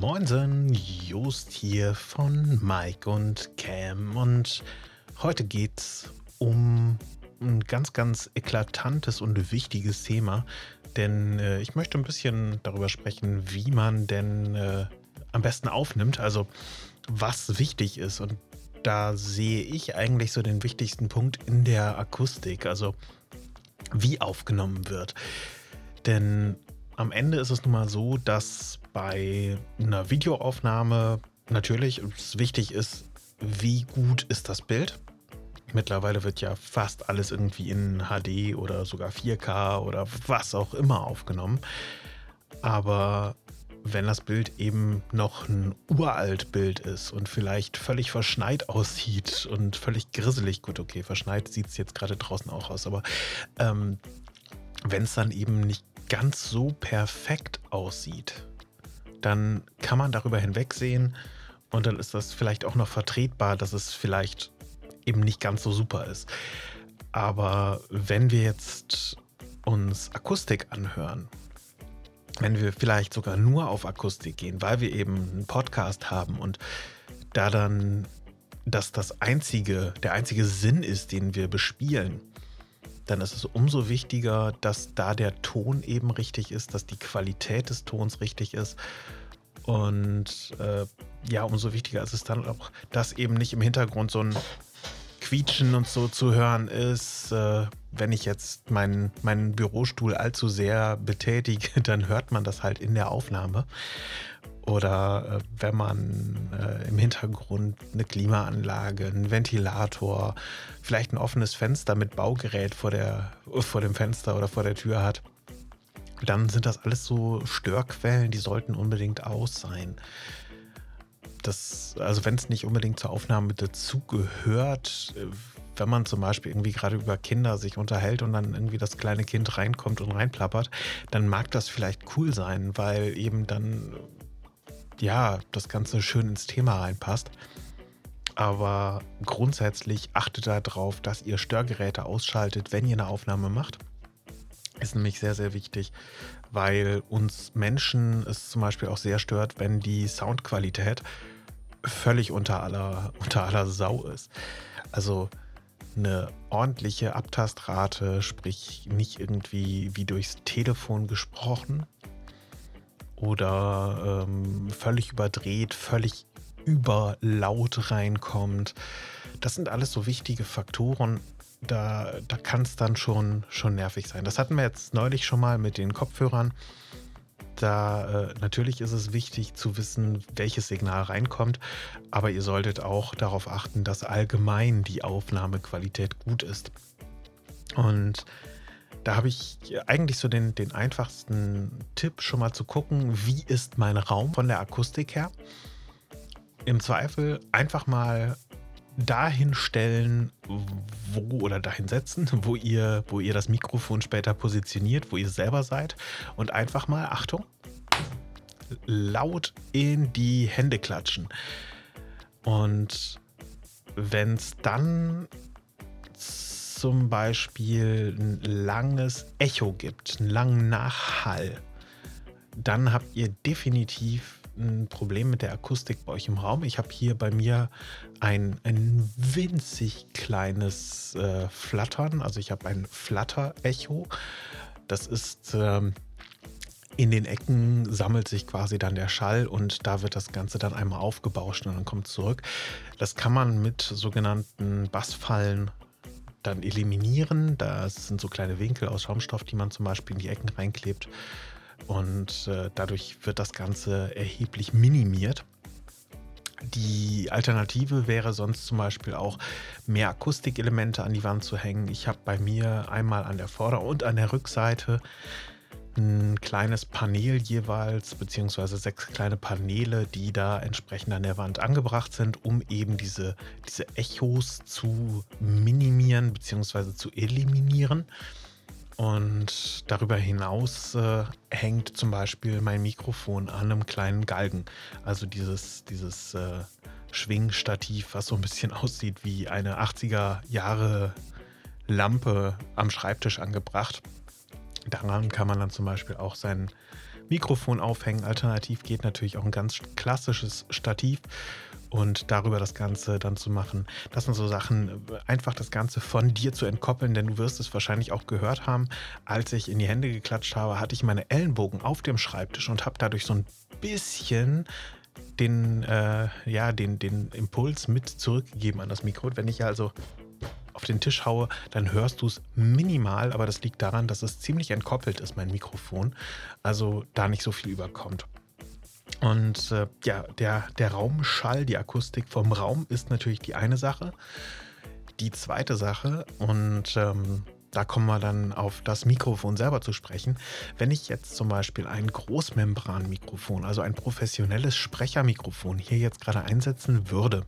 Moinsen, Just hier von Mike und Cam. Und heute geht's um ein ganz, ganz eklatantes und wichtiges Thema, denn äh, ich möchte ein bisschen darüber sprechen, wie man denn äh, am besten aufnimmt, also was wichtig ist. Und da sehe ich eigentlich so den wichtigsten Punkt in der Akustik, also wie aufgenommen wird. Denn am Ende ist es nun mal so, dass bei einer Videoaufnahme natürlich wichtig ist, wie gut ist das Bild. Mittlerweile wird ja fast alles irgendwie in HD oder sogar 4K oder was auch immer aufgenommen. Aber wenn das Bild eben noch ein uralt Bild ist und vielleicht völlig verschneit aussieht und völlig grisselig, gut, okay, verschneit sieht es jetzt gerade draußen auch aus, aber ähm, wenn es dann eben nicht ganz so perfekt aussieht, dann kann man darüber hinwegsehen und dann ist das vielleicht auch noch vertretbar, dass es vielleicht eben nicht ganz so super ist. Aber wenn wir jetzt uns Akustik anhören, wenn wir vielleicht sogar nur auf Akustik gehen, weil wir eben einen Podcast haben und da dann das das einzige, der einzige Sinn ist, den wir bespielen, dann ist es umso wichtiger, dass da der Ton eben richtig ist, dass die Qualität des Tons richtig ist. Und äh, ja, umso wichtiger ist es dann auch, dass eben nicht im Hintergrund so ein Quietschen und so zu hören ist. Äh, wenn ich jetzt meinen, meinen Bürostuhl allzu sehr betätige, dann hört man das halt in der Aufnahme. Oder äh, wenn man äh, im Hintergrund eine Klimaanlage, einen Ventilator, vielleicht ein offenes Fenster mit Baugerät vor, der, vor dem Fenster oder vor der Tür hat, dann sind das alles so Störquellen, die sollten unbedingt aus sein. Das, also wenn es nicht unbedingt zur Aufnahme dazugehört, äh, wenn man zum Beispiel irgendwie gerade über Kinder sich unterhält und dann irgendwie das kleine Kind reinkommt und reinplappert, dann mag das vielleicht cool sein, weil eben dann ja, das Ganze schön ins Thema reinpasst. Aber grundsätzlich achtet darauf, dass ihr Störgeräte ausschaltet, wenn ihr eine Aufnahme macht. Ist nämlich sehr, sehr wichtig, weil uns Menschen es zum Beispiel auch sehr stört, wenn die Soundqualität völlig unter aller, unter aller Sau ist. Also eine ordentliche Abtastrate, sprich nicht irgendwie wie durchs Telefon gesprochen, oder ähm, völlig überdreht, völlig überlaut reinkommt. Das sind alles so wichtige Faktoren. Da, da kann es dann schon, schon nervig sein. Das hatten wir jetzt neulich schon mal mit den Kopfhörern. Da äh, natürlich ist es wichtig zu wissen, welches Signal reinkommt, aber ihr solltet auch darauf achten, dass allgemein die Aufnahmequalität gut ist. Und da habe ich eigentlich so den, den einfachsten Tipp, schon mal zu gucken, wie ist mein Raum von der Akustik her. Im Zweifel einfach mal dahin stellen, wo oder dahin setzen, wo ihr, wo ihr das Mikrofon später positioniert, wo ihr selber seid und einfach mal, Achtung, laut in die Hände klatschen. Und wenn es dann zum Beispiel ein langes Echo gibt, einen langen Nachhall, dann habt ihr definitiv ein Problem mit der Akustik bei euch im Raum. Ich habe hier bei mir ein, ein winzig kleines äh, Flattern, also ich habe ein Flatter-Echo. Das ist ähm, in den Ecken sammelt sich quasi dann der Schall und da wird das Ganze dann einmal aufgebauscht und dann kommt zurück. Das kann man mit sogenannten Bassfallen dann eliminieren. Das sind so kleine Winkel aus Schaumstoff, die man zum Beispiel in die Ecken reinklebt. Und äh, dadurch wird das Ganze erheblich minimiert. Die Alternative wäre sonst zum Beispiel auch mehr Akustikelemente an die Wand zu hängen. Ich habe bei mir einmal an der Vorder- und an der Rückseite ein kleines Panel jeweils, beziehungsweise sechs kleine Paneele, die da entsprechend an der Wand angebracht sind, um eben diese, diese Echos zu minimieren, beziehungsweise zu eliminieren. Und darüber hinaus äh, hängt zum Beispiel mein Mikrofon an einem kleinen Galgen. Also dieses, dieses äh, Schwingstativ, was so ein bisschen aussieht wie eine 80er Jahre Lampe am Schreibtisch angebracht. Daran kann man dann zum Beispiel auch sein Mikrofon aufhängen. Alternativ geht natürlich auch ein ganz klassisches Stativ und darüber das Ganze dann zu machen. Das sind so Sachen, einfach das Ganze von dir zu entkoppeln, denn du wirst es wahrscheinlich auch gehört haben. Als ich in die Hände geklatscht habe, hatte ich meine Ellenbogen auf dem Schreibtisch und habe dadurch so ein bisschen den, äh, ja, den, den Impuls mit zurückgegeben an das Mikro. Wenn ich also auf den Tisch haue, dann hörst du es minimal, aber das liegt daran, dass es ziemlich entkoppelt ist, mein Mikrofon. Also da nicht so viel überkommt. Und äh, ja, der, der Raumschall, die Akustik vom Raum ist natürlich die eine Sache. Die zweite Sache, und ähm, da kommen wir dann auf das Mikrofon selber zu sprechen. Wenn ich jetzt zum Beispiel ein Großmembranmikrofon, also ein professionelles Sprechermikrofon hier jetzt gerade einsetzen würde,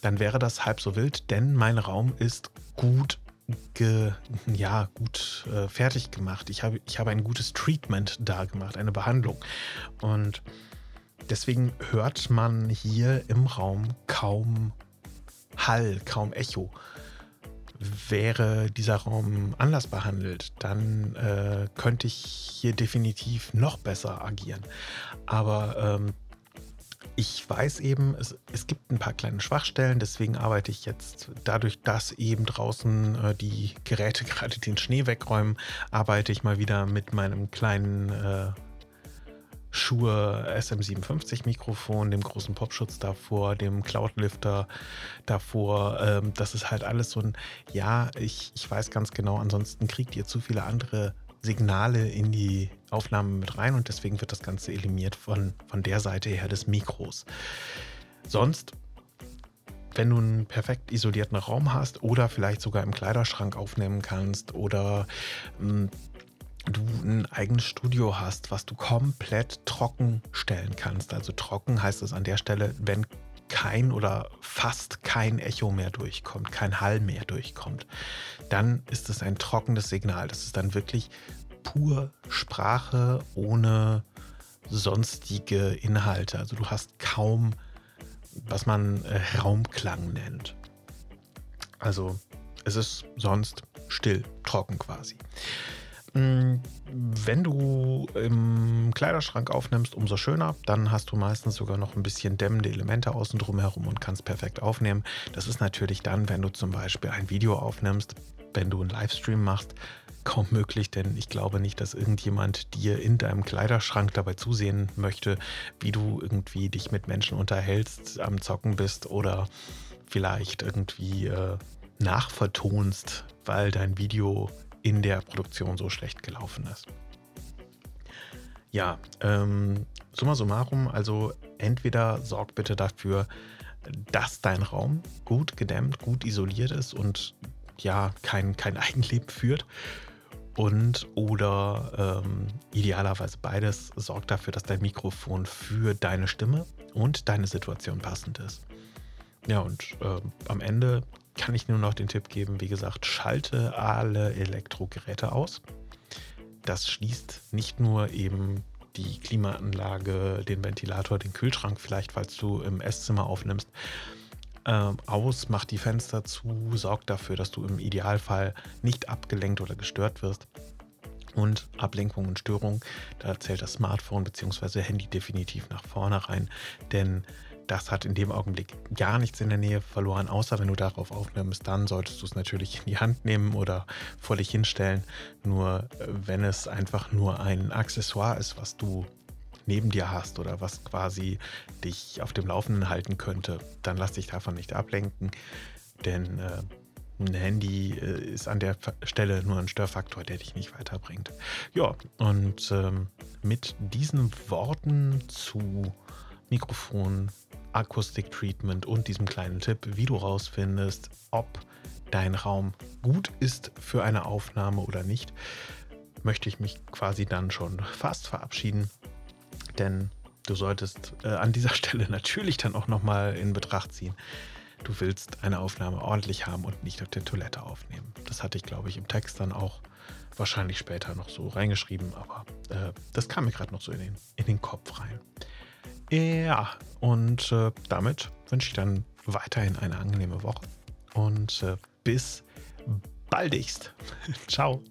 dann wäre das halb so wild, denn mein Raum ist gut ge, ja, gut äh, fertig gemacht. Ich habe, ich habe ein gutes Treatment da gemacht, eine Behandlung. Und deswegen hört man hier im Raum kaum Hall, kaum Echo. Wäre dieser Raum anders behandelt, dann äh, könnte ich hier definitiv noch besser agieren. Aber ähm, ich weiß eben, es, es, gibt ein paar kleine Schwachstellen, deswegen arbeite ich jetzt dadurch, dass eben draußen äh, die Geräte gerade den Schnee wegräumen, arbeite ich mal wieder mit meinem kleinen äh, Schuhe SM57 Mikrofon, dem großen Popschutz davor, dem Cloudlifter davor. Ähm, das ist halt alles so ein, ja, ich, ich weiß ganz genau, ansonsten kriegt ihr zu viele andere Signale in die Aufnahme mit rein und deswegen wird das Ganze eliminiert von, von der Seite her des Mikros. Sonst, wenn du einen perfekt isolierten Raum hast oder vielleicht sogar im Kleiderschrank aufnehmen kannst oder hm, du ein eigenes Studio hast, was du komplett trocken stellen kannst. Also trocken heißt es an der Stelle, wenn kein oder fast kein Echo mehr durchkommt, kein Hall mehr durchkommt, dann ist es ein trockenes Signal. Das ist dann wirklich pur Sprache ohne sonstige Inhalte. Also du hast kaum, was man äh, Raumklang nennt. Also es ist sonst still, trocken quasi. Mm, wenn du im Kleiderschrank aufnimmst, umso schöner. Dann hast du meistens sogar noch ein bisschen dämmende Elemente außen drum herum und kannst perfekt aufnehmen. Das ist natürlich dann, wenn du zum Beispiel ein Video aufnimmst, wenn du einen Livestream machst, kaum möglich, denn ich glaube nicht, dass irgendjemand dir in deinem Kleiderschrank dabei zusehen möchte, wie du irgendwie dich mit Menschen unterhältst, am Zocken bist oder vielleicht irgendwie äh, nachvertonst, weil dein Video in der Produktion so schlecht gelaufen ist. Ja, ähm, summa summarum, also entweder sorg bitte dafür, dass dein Raum gut gedämmt, gut isoliert ist und ja, kein, kein Eigenleben führt. Und oder ähm, idealerweise beides sorgt dafür, dass dein Mikrofon für deine Stimme und deine Situation passend ist. Ja, und äh, am Ende kann ich nur noch den Tipp geben, wie gesagt, schalte alle Elektrogeräte aus. Das schließt nicht nur eben die Klimaanlage, den Ventilator, den Kühlschrank vielleicht, falls du im Esszimmer aufnimmst, äh, aus, mach die Fenster zu, sorg dafür, dass du im Idealfall nicht abgelenkt oder gestört wirst. Und Ablenkung und Störung, da zählt das Smartphone bzw. Handy definitiv nach vorne rein, denn das hat in dem Augenblick gar nichts in der Nähe verloren, außer wenn du darauf aufnimmst, dann solltest du es natürlich in die Hand nehmen oder vor dich hinstellen. Nur äh, wenn es einfach nur ein Accessoire ist, was du neben dir hast oder was quasi dich auf dem Laufenden halten könnte, dann lass dich davon nicht ablenken, denn äh, ein Handy äh, ist an der Stelle nur ein Störfaktor, der dich nicht weiterbringt. Ja, und ähm, mit diesen Worten zu Mikrofon, Akustik-Treatment und diesem kleinen Tipp, wie du rausfindest, ob dein Raum gut ist für eine Aufnahme oder nicht, möchte ich mich quasi dann schon fast verabschieden. Denn du solltest äh, an dieser Stelle natürlich dann auch nochmal in Betracht ziehen. Du willst eine Aufnahme ordentlich haben und nicht auf der Toilette aufnehmen. Das hatte ich, glaube ich, im Text dann auch wahrscheinlich später noch so reingeschrieben, aber äh, das kam mir gerade noch so in den, in den Kopf rein. Ja, und äh, damit wünsche ich dann weiterhin eine angenehme Woche und äh, bis baldigst. Ciao.